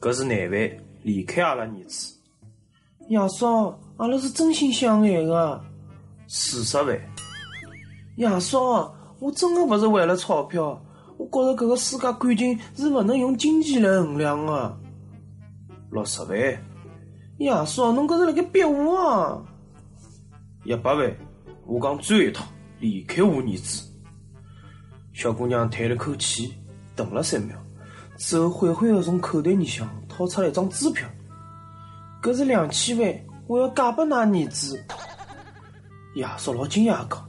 搿是难为离开阿拉儿子。爷嫂，阿拉是真心相爱的。四十万。爷嫂，我真的勿是为了钞票。我觉着搿个世界感情是勿能用金钱来衡量的。六十万。爷嫂，侬搿是辣盖逼我啊！一百万。我讲最后一趟，离开我儿子。小姑娘叹了口气，等了三秒，之后缓缓地从口袋里向掏出了一张支票。搿是两千万，我要嫁拨㑚儿子。亚叔老惊讶讲：“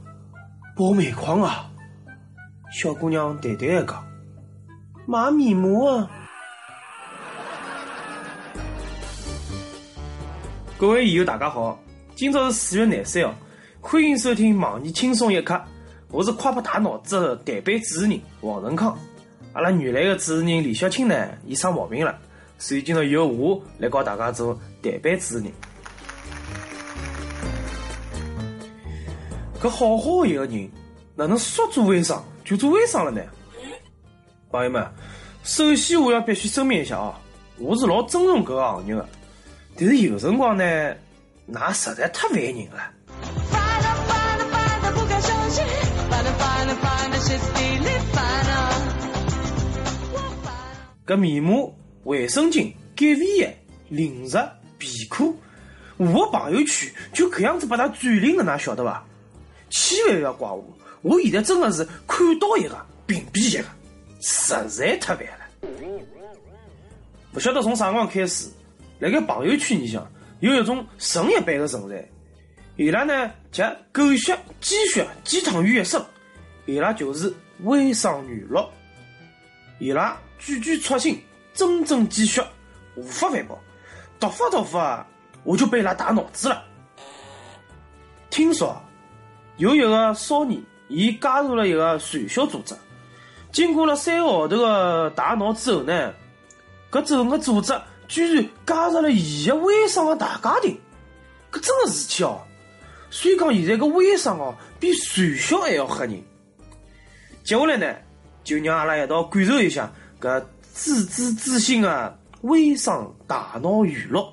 爆煤矿啊！”小姑娘淡淡的讲：“买面膜啊！” 各位友大家好，今朝是四月廿三号，欢迎收听《网易轻松一刻》，我是快破大脑子的台北主持人王仁康。阿拉原来的主持人李小青呢，伊生毛病了，所以今朝由我来教大家做台班主持人。搿好好一个人，哪能说做微商就做微商了呢？朋友们，首先我要必须声明一下啊，我是老尊重搿个行业的，但是有辰光呢，㑚实在太烦人了。搿面膜、卫生巾、减肥药、零食、皮裤，我的朋友圈就搿样子把它占领了，㑚晓得伐？千万勿要怪我，我现在真的是看到一个屏蔽一个，实在太烦了。不晓得从啥辰光开始，辣盖朋友圈里向有一种神一般的存在，伊拉呢集狗血、鸡血、鸡汤于一身，伊拉就是微商娱乐。伊拉句句戳心，针针见血，无法反驳。读法读法，我就被伊拉打脑子了。听说。有一个少年，伊加入了一个传销组织。经过了三个号头的大脑之后呢，搿整个组织居然加入了伊个微商的大家庭。搿真个事体哦！所以讲，现在搿微商哦，比传销还要吓人。接下来呢，就让阿拉一道感受一下搿自知自信的微商大脑娱乐。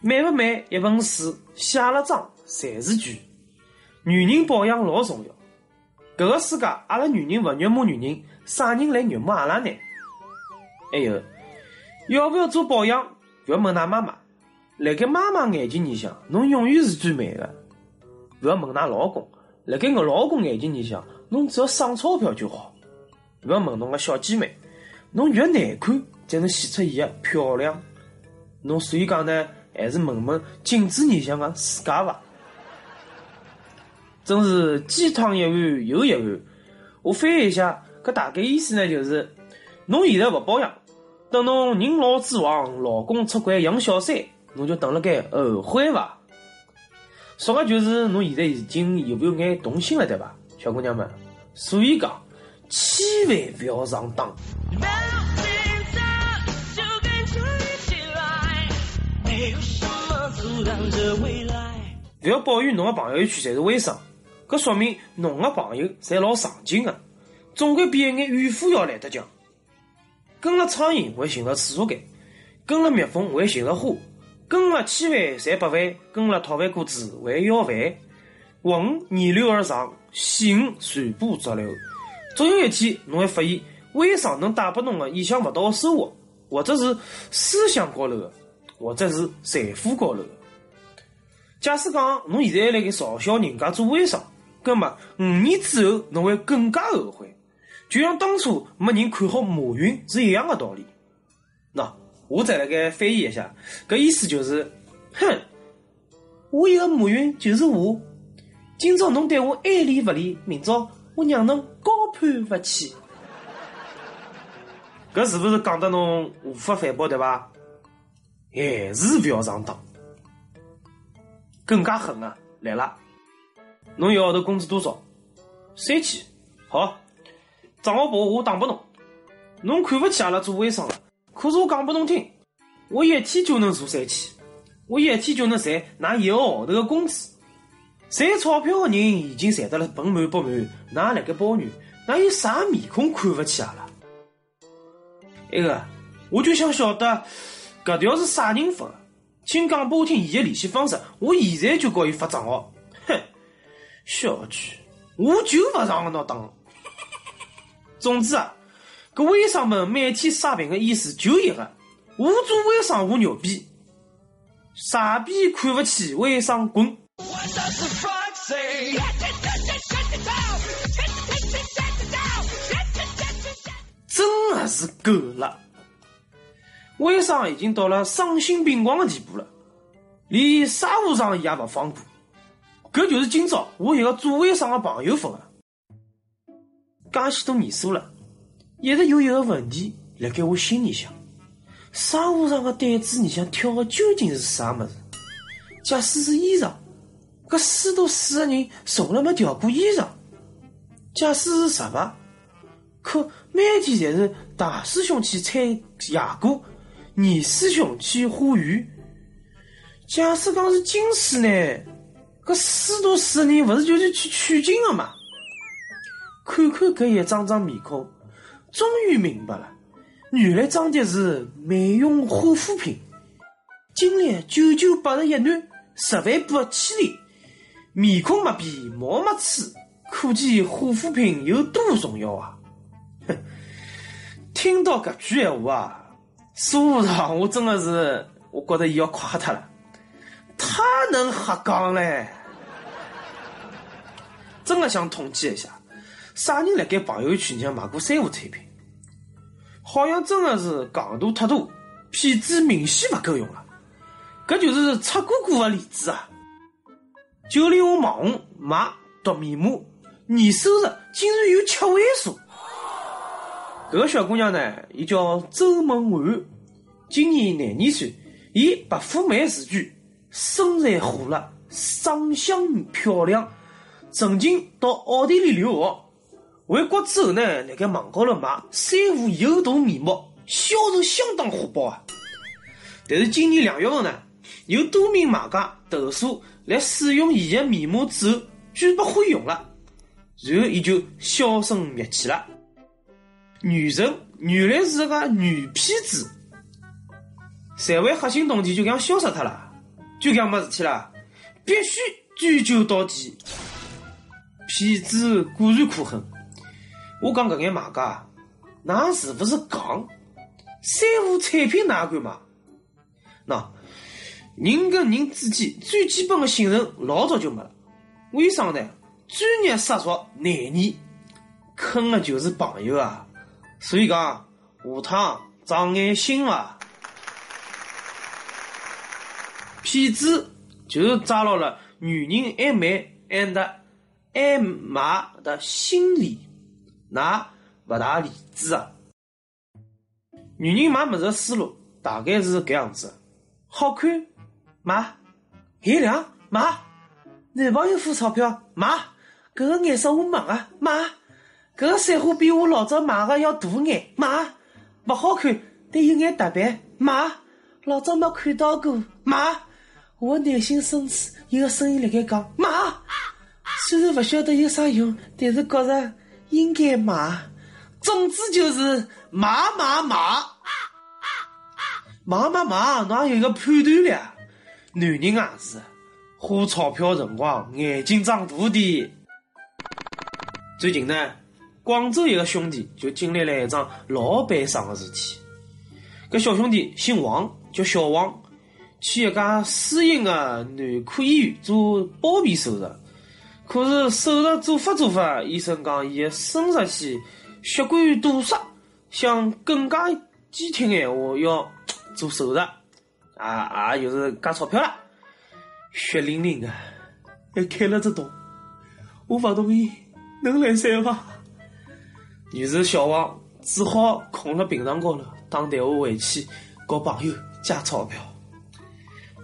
美不美？一本书写了章。侪是句，女人保养老重要。搿个世界，阿拉女人勿虐目女人，啥人来虐目阿拉呢？还有，要不要做保养？勿要问㑚妈妈。辣盖妈妈眼睛里向，侬永远是最美的。勿要问㑚老公。辣盖我老公眼睛里向，侬只要省钞票就好。勿要问侬个小姐妹，侬越难看，才能显出伊个漂亮。侬所以讲呢，还是问问镜子里向个自家伐。真是鸡汤一碗又一碗。我翻译一下，搿大概意思呢，就是侬现在勿保养，等侬人老珠黄，老公出轨养小三，侬就等辣盖后悔伐？说个就是侬现在已经有没有眼动心了，对伐，小姑娘们？所以讲，千万不要上当。勿要抱怨侬个朋友圈侪是微商。搿说明侬个朋友侪老上进个，总归比一眼怨妇要来得强。跟了苍蝇会寻着厕所间，跟了蜜蜂会寻着花，跟了千万赚百万，跟了讨饭哥子会要饭。混逆流而上，行随波逐流。总有一天，侬会发现微商能带拨侬个意想不到的收获，或者是思想高头的，或者是财富高头的。假使讲侬现在还辣盖嘲笑人家做微商，那么五年之后，侬会更加后悔，就像当初没人看好马云是一样的道理。那我再来给翻译一下，搿意思就是：哼，我一个马云就是我。今朝侬对我爱理不理，明朝我让侬高攀不起。搿是不是讲得侬无法反驳对伐？还是不要上当。更加狠啊，来了。侬一个号头工资多少？三千。好，账号簿我打拨侬。侬看勿起阿拉做微商，可是我讲拨侬听，我一天就能做三千，我一天就能赚拿一个号头的工资。赚钞票的人已经赚得了盆满钵满，哪辣盖抱怨？哪有啥面孔看不起阿拉？那个，我就想晓得搿条是啥人发的，请讲拨我听伊的联系方式，我现在就告伊发账号。哼，小区，我就勿上侬当。总之啊，搿微商们每天刷屏的意思就一个：我做微商我牛逼，傻逼看不起微商滚。真的是够了！微商已经到了丧心病狂的地步了，连商务舱也不放过。搿就是今朝我一个做微商的朋友发的。介许多年数了，一直有一个问题辣盖我心里想：商务舱的胆子里向挑的究竟是啥么子？假使是衣裳，搿四多四个人从来没调过衣裳；假使是食物，可每天侪是大师兄去采野果，二师兄去化鱼。假使讲是金丝呢？搿四多四个人勿是就是去取经的嘛？看看搿一张张面孔，终于明白了，原来装的是美容护肤品。经历九九八十一难，十万补千里，面孔没变，毛没粗，可见护肤品有多重要啊！听到搿句闲话啊，苏上我真的是，我觉得伊要垮脱了，太能瞎讲嘞！真的想统计一下。啥人辣盖朋友圈里买过三无产品？好像真的是戆大太多，骗子明显勿够用了。搿就是赤果果的例子啊！就连我网红买毒面膜，年收入竟然有七位数。搿个小姑娘呢，伊叫周梦涵，今年廿二岁，伊白富美自居，身材火辣，长相漂亮，曾经到奥地利留学。回国之后呢，辣盖网高头卖三无有毒面膜，销售相当火爆啊！但是今年两月份呢，有多名买家投诉，来使用伊的面膜之后，居然不会用了，然后伊就销声灭迹了。女神原来是个女骗子，社会核心动机就这样消失脱了，就这样没事体了，必须追究到底。骗子果然可恨。我讲搿眼买家，㑚是不是戆？三无产品哪敢买？喏，人跟人之间最基本的信任老早就没了。微商呢，专业杀熟难言，坑的就是朋友啊。所以讲，下趟长眼心伐。骗子就是抓牢了女人爱买爱爱买的心理。那勿大理智啊！女人买物事的思路大概是搿样子：好看买，限量买，男朋友付钞票买，搿个颜色我没个买，搿个山花比我老早买个要大眼买，勿好看但有眼特别买，老早没看到过买，我内心深处有个声音辣盖讲买，虽然勿晓得有啥用，但是觉着。应该买，总之就是买买买，买买买，哪有一个判断力？男人也是花钞票辰光眼睛长大的。最近呢，广州一个兄弟就经历了一桩老悲伤的事体。搿小兄弟姓王，叫小王，去一家私营的男科医院做包皮手术。可是手术做法做法，医生讲伊生殖器血管堵塞，想更加坚挺闲话，要做手术，啊，也就是加钞票了，血淋淋的，还开了只洞，我不同意，能来三伐？于是小王只好困了病床高头，打电话回去告朋友借钞票。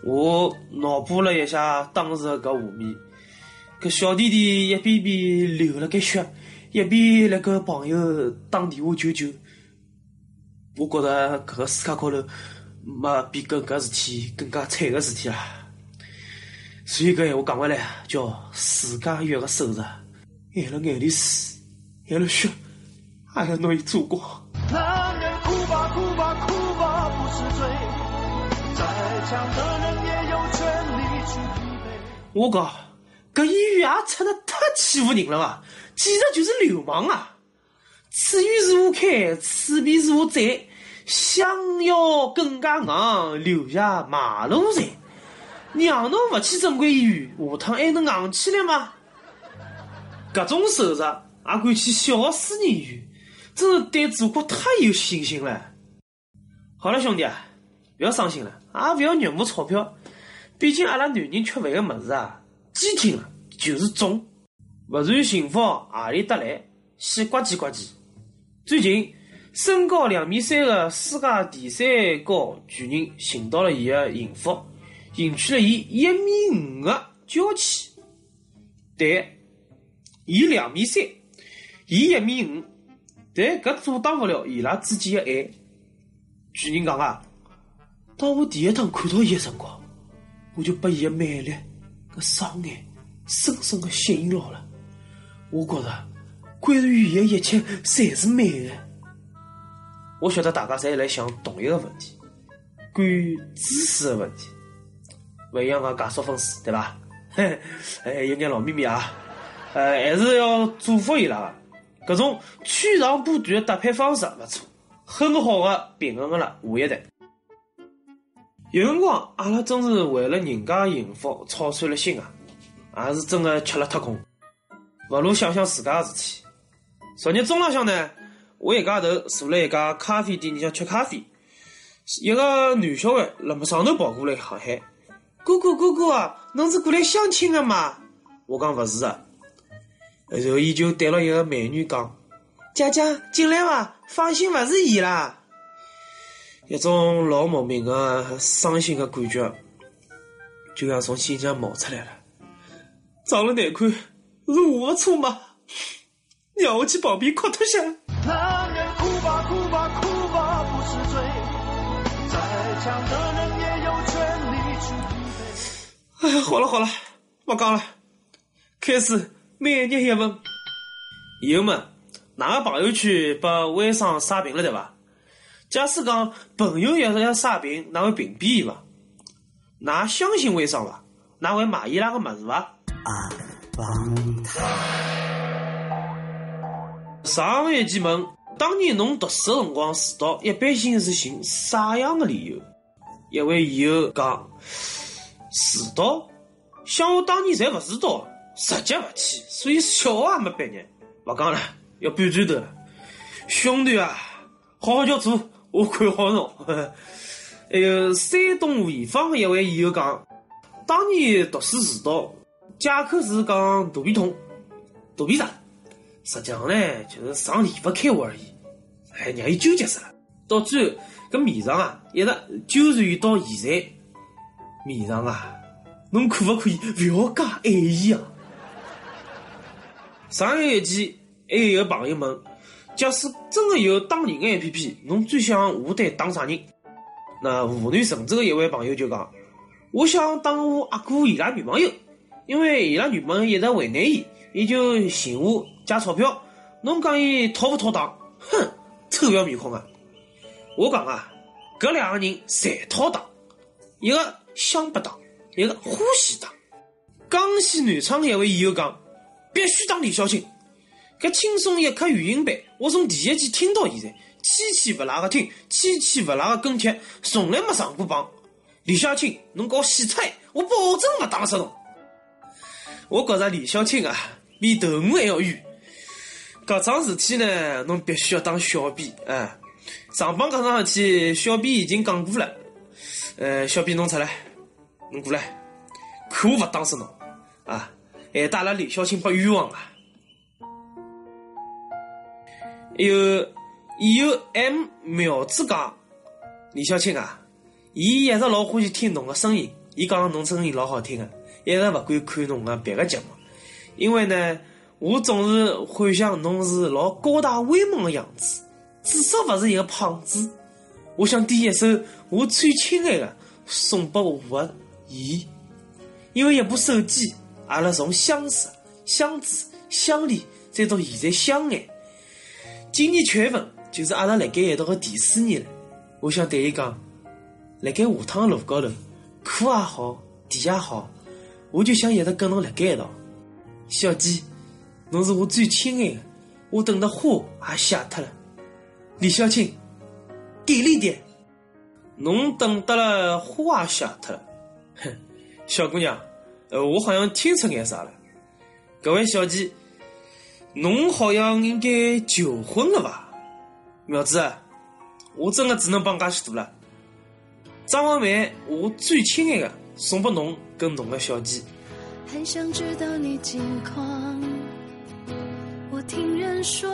我脑补了一下当时的搿画面。搿小弟弟一遍遍流了个血，一边辣搿朋友打电话求救。我觉着搿个世界高头没比搿搿事体更加惨个事体了。所以搿闲话讲回来，叫自家越个守着，挨了眼泪水，挨了血，还要拿伊做光。男人哭吧哭吧哭吧不是罪，再强的人也有权利去疲惫。我讲。搿医院也出得太欺负人了伐？简直就是流氓啊！此鱼是我开，此皮是我宰，想要更加硬，留下马路财。让侬勿去正规医院，下趟还能硬起来吗？搿种手术还敢去小私人医院，真是对祖国太有信心了。好了，兄弟啊，不要伤心了，也不要肉麻钞票。毕竟阿拉男人吃饭个物事啊，几听了就是重。勿然幸福何里得来？先呱唧呱唧。最近，身高两米三的世界第三高巨人寻到了伊个幸福。迎娶了伊一米五的娇妻，但伊两米三，伊一米五，但搿阻挡勿了伊拉之间的爱。巨人讲啊，当我第一趟看到伊的辰光，我就被伊的美丽、搿双眼深深的吸引牢了。我觉着，关于伊的一切，侪是美的。我晓得大家侪来想同一个问题，关于自私的问题。勿一样个解说方式，对伐？哎，有眼老秘密啊！呃，还是要祝福伊拉个，搿种取长补短的搭配方式勿错，很好的平衡了下一代。有辰光，阿拉真是为了人家幸福操碎了心啊，也是真的吃了太空。勿如想想自家个事体。昨日中浪向呢，我一家头坐辣一家咖啡店里向吃咖啡，一个男小孩辣么上头跑过来喊喊。哥哥，哥哥，侬是过来相亲的吗？我讲勿是啊，然后伊就对了一个美女讲：“姐姐进来伐，放心，勿是伊啦。”一种老莫名的伤心的感觉，就像从心上冒出来了。长得难看，是我的错吗？让我去旁边哭脱下。男人哭吧哭吧哭吧不是罪，再强的人也有权利去。哎，好了好了，勿讲了，开始每日一问。以后嘛，哪个朋友圈被微商刷屏了对伐？假使讲朋友要是要刷屏，哪会屏蔽伊伐？哪相信微商伐？哪会买伊拉个物事伐？啊，帮他。上一期问，当年侬读书个辰光迟到，一般性是寻啥样的理由？一位友友讲。迟到，想我当年侪勿迟到，直接勿去，所以小学也没毕业。勿讲了，要搬砖头了。兄弟啊，好好叫做，我看好侬。还 有山东潍坊的一位友讲，当年读书迟到，借口是讲肚皮痛、肚皮胀，实际上呢就是上离不开我而已，还让伊纠结死了。到最后，搿面上啊一直纠缠于到现在。面上啊，侬可不可以勿要加爱意啊？上一期还有一个朋友问：假使真的有打人的 A P P，侬最想下单打啥人？那湖南郑州的一位朋友就讲：我想打我阿哥伊拉女朋友，因为伊拉女朋友一直为难伊，伊就寻我借钞票。侬讲伊讨不讨打？哼，臭不要面孔啊！我讲啊，搿两个人侪讨打，一个。想不当，一个欢喜当。江西南昌一位友讲，必须当李小青。搿轻松一刻语音版，我从第一期听到现在，期期勿拉个听，期期勿拉个跟帖，从来没上过榜。李小青，侬搞洗菜，我保证勿打死侬。我觉着李小青啊，比头鱼还要冤。搿桩事体呢，侬必须要当小编啊。上榜搿桩事体，小编已经讲过了。呃，小编侬出来，侬过来，可我勿打死侬啊！还带了李小青被冤枉啊！有，有 M 苗子讲，李小青啊，伊一直老欢喜听侬个声音，伊讲侬声音老好听个，一直勿敢看侬个别个节目，因为呢，我总是幻想侬是老高大威猛个样子，至少勿是一个胖子。我想点一首我最亲爱的送给我个伊，因为一部手机，阿拉从相识、相知、相恋，再到现在相爱，今年七月份就是阿拉辣盖一道的第四年了。我想对伊讲，辣盖下趟的路高头，苦也好，甜也好，我就想一直跟侬辣盖一道。小鸡，侬是我最亲爱的，我等的花也谢脱了。李小青，给力点！侬等得了花也谢脱了。哼，小姑娘，呃，我好像听出眼啥了。各位小鸡，侬好像应该求婚了吧？苗子，我真的只能帮介许多了。张文梅，我最亲爱的，送拨侬跟侬的小鸡。很想知道你近况，我听人说，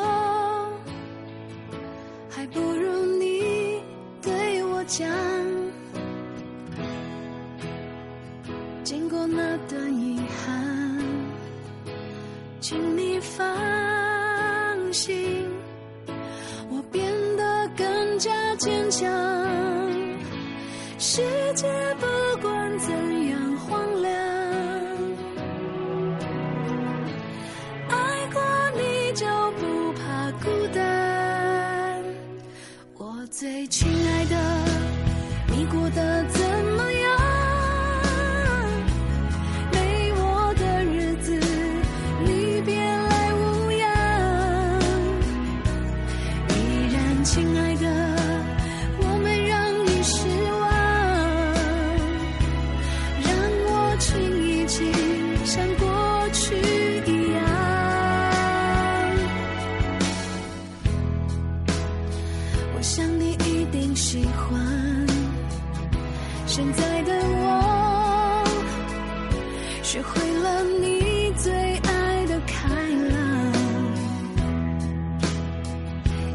还不如你对我讲。经过那段放心，我变得更加坚强。世界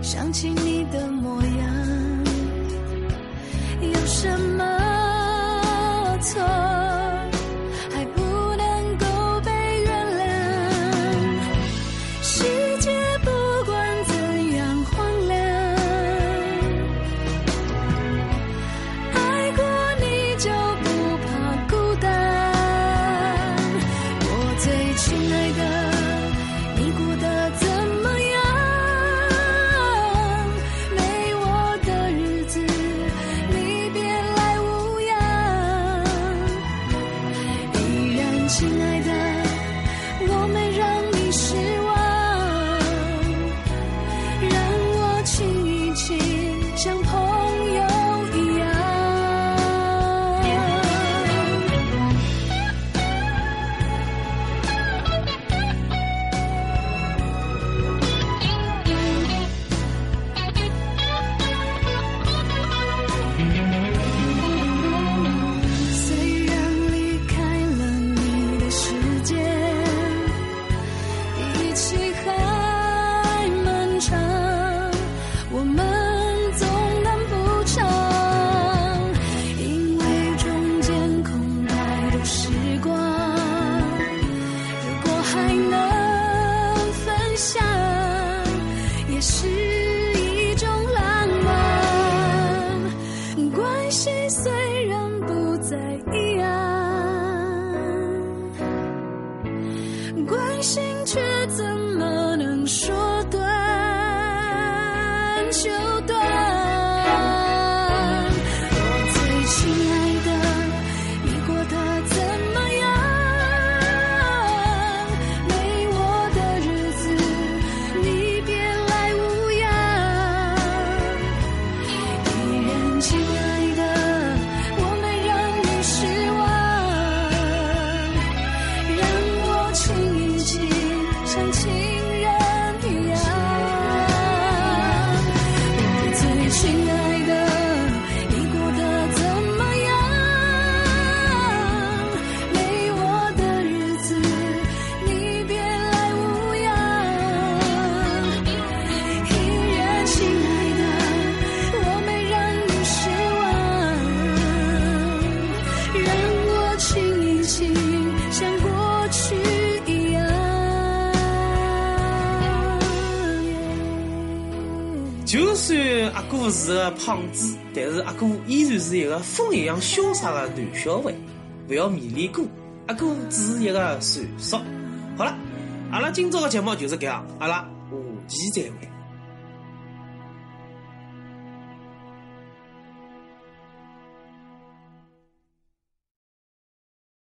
想起你的模样，有什么错？亲爱的哥是个胖子，但是阿哥依然是一个风一样潇洒的男小孩。不要迷恋哥，阿哥只是一个传说。好了，阿拉今朝的节目就是这样，阿拉下期再会。